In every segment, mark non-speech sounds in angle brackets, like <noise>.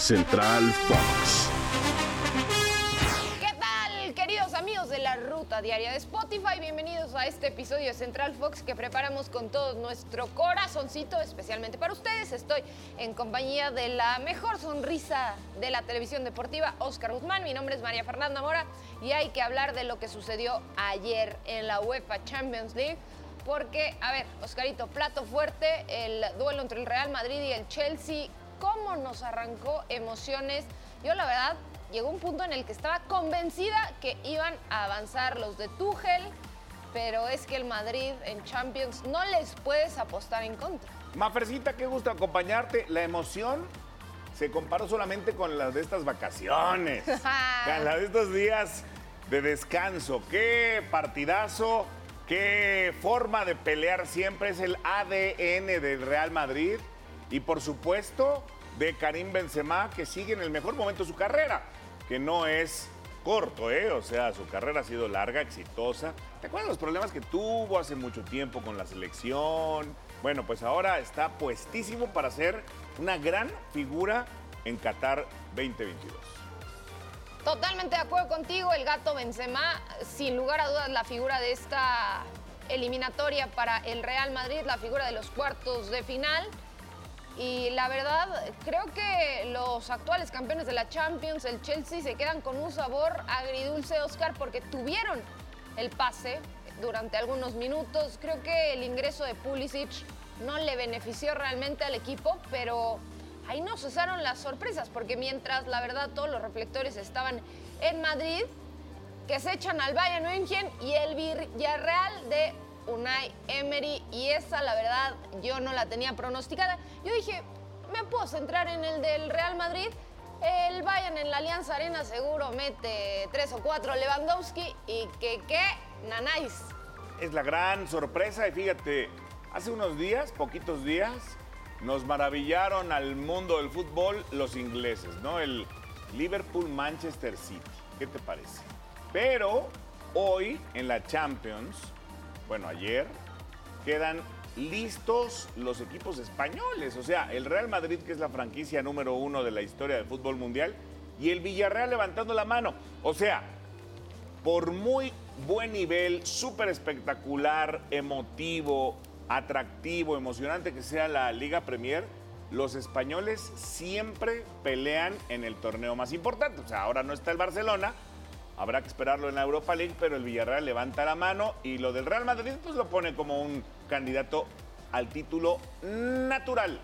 Central Fox. ¿Qué tal, queridos amigos de la Ruta Diaria de Spotify? Bienvenidos a este episodio de Central Fox que preparamos con todo nuestro corazoncito, especialmente para ustedes. Estoy en compañía de la mejor sonrisa de la televisión deportiva, Oscar Guzmán. Mi nombre es María Fernanda Mora y hay que hablar de lo que sucedió ayer en la UEFA Champions League. Porque, a ver, Oscarito, plato fuerte, el duelo entre el Real Madrid y el Chelsea cómo nos arrancó emociones. Yo la verdad llegó un punto en el que estaba convencida que iban a avanzar los de Tuchel, pero es que el Madrid en Champions no les puedes apostar en contra. Mafercita, qué gusto acompañarte. La emoción se comparó solamente con las de estas vacaciones, <laughs> con las de estos días de descanso. Qué partidazo, qué forma de pelear siempre es el ADN del Real Madrid. Y por supuesto, de Karim Benzema, que sigue en el mejor momento de su carrera, que no es corto, ¿eh? O sea, su carrera ha sido larga, exitosa. ¿Te acuerdas los problemas que tuvo hace mucho tiempo con la selección? Bueno, pues ahora está puestísimo para ser una gran figura en Qatar 2022. Totalmente de acuerdo contigo, el gato Benzema, sin lugar a dudas la figura de esta eliminatoria para el Real Madrid, la figura de los cuartos de final. Y la verdad, creo que los actuales campeones de la Champions, el Chelsea, se quedan con un sabor agridulce, Oscar, porque tuvieron el pase durante algunos minutos. Creo que el ingreso de Pulisic no le benefició realmente al equipo, pero ahí no cesaron las sorpresas, porque mientras la verdad todos los reflectores estaban en Madrid, que se echan al Bayern München y el Villarreal de Unai Emery y esa la verdad yo no la tenía pronosticada. Yo dije, me puedo centrar en el del Real Madrid. El Bayern en la Alianza Arena seguro mete tres o cuatro Lewandowski y que qué, nanáis. Es la gran sorpresa y fíjate, hace unos días, poquitos días, nos maravillaron al mundo del fútbol los ingleses, ¿no? El Liverpool-Manchester City. ¿Qué te parece? Pero hoy en la Champions bueno, ayer, quedan listos los equipos españoles. O sea, el Real Madrid, que es la franquicia número uno de la historia del fútbol mundial, y el Villarreal levantando la mano. O sea, por muy buen nivel, súper espectacular, emotivo, atractivo, emocionante que sea la Liga Premier, los españoles siempre pelean en el torneo más importante. O sea, ahora no está el Barcelona, Habrá que esperarlo en la Europa League, pero el Villarreal levanta la mano y lo del Real Madrid pues lo pone como un candidato al título natural.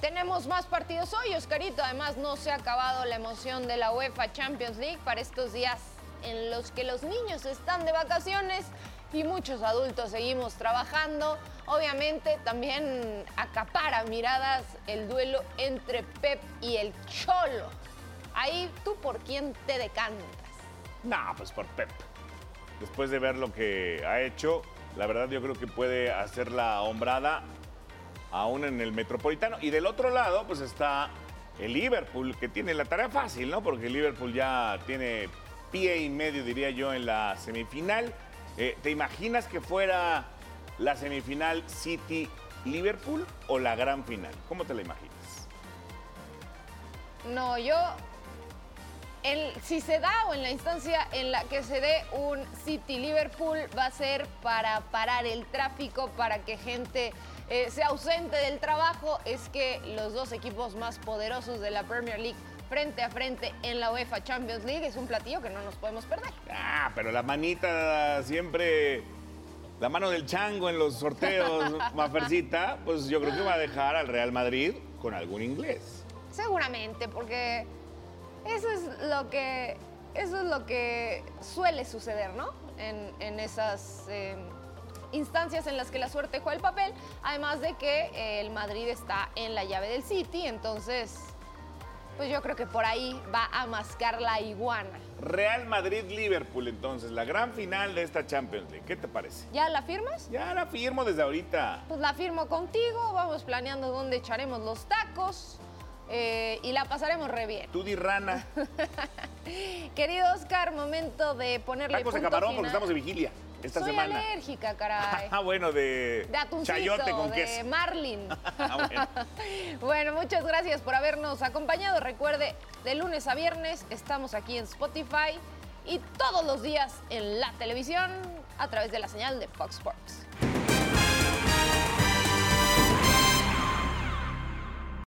Tenemos más partidos hoy, Oscarito. Además, no se ha acabado la emoción de la UEFA Champions League para estos días en los que los niños están de vacaciones y muchos adultos seguimos trabajando. Obviamente también acapara miradas el duelo entre Pep y el Cholo. Ahí tú por quién te decantas. No, pues por Pep. Después de ver lo que ha hecho, la verdad yo creo que puede hacer la hombrada aún en el Metropolitano. Y del otro lado, pues está el Liverpool, que tiene la tarea fácil, ¿no? Porque el Liverpool ya tiene pie y medio, diría yo, en la semifinal. Eh, ¿Te imaginas que fuera la semifinal City-Liverpool o la gran final? ¿Cómo te la imaginas? No, yo si se da o en la instancia en la que se dé un City Liverpool va a ser para parar el tráfico, para que gente eh, sea ausente del trabajo, es que los dos equipos más poderosos de la Premier League frente a frente en la UEFA Champions League es un platillo que no nos podemos perder. Ah, pero la manita siempre, la mano del chango en los sorteos, <laughs> Mafercita, pues yo creo que va a dejar al Real Madrid con algún inglés. Seguramente, porque eso es lo que, eso es lo que suele suceder, ¿no? En, esas em, instancias en las que la suerte juega el papel, además de que el Madrid está en la llave del City, entonces, pues yo creo que por ahí va a mascar la iguana. Real Madrid-Liverpool, entonces, la gran final de esta Champions League. ¿Qué te parece? ¿Ya la firmas? Ya la firmo desde ahorita. Pues la firmo contigo, vamos planeando dónde echaremos los tacos. Eh, y la pasaremos re bien. Tú di rana. <laughs> Querido Oscar, momento de ponerle Tacos de camarón porque estamos de vigilia. esta Soy semana. alérgica, caray. <laughs> Ah, bueno, de, De atuncito, chayote con de queso. marlin. <laughs> Ah, bueno. bueno, muchas gracias por habernos acompañado. Recuerde, de lunes a viernes estamos aquí en Spotify y todos los días en la televisión a través de la señal de Fox Sports.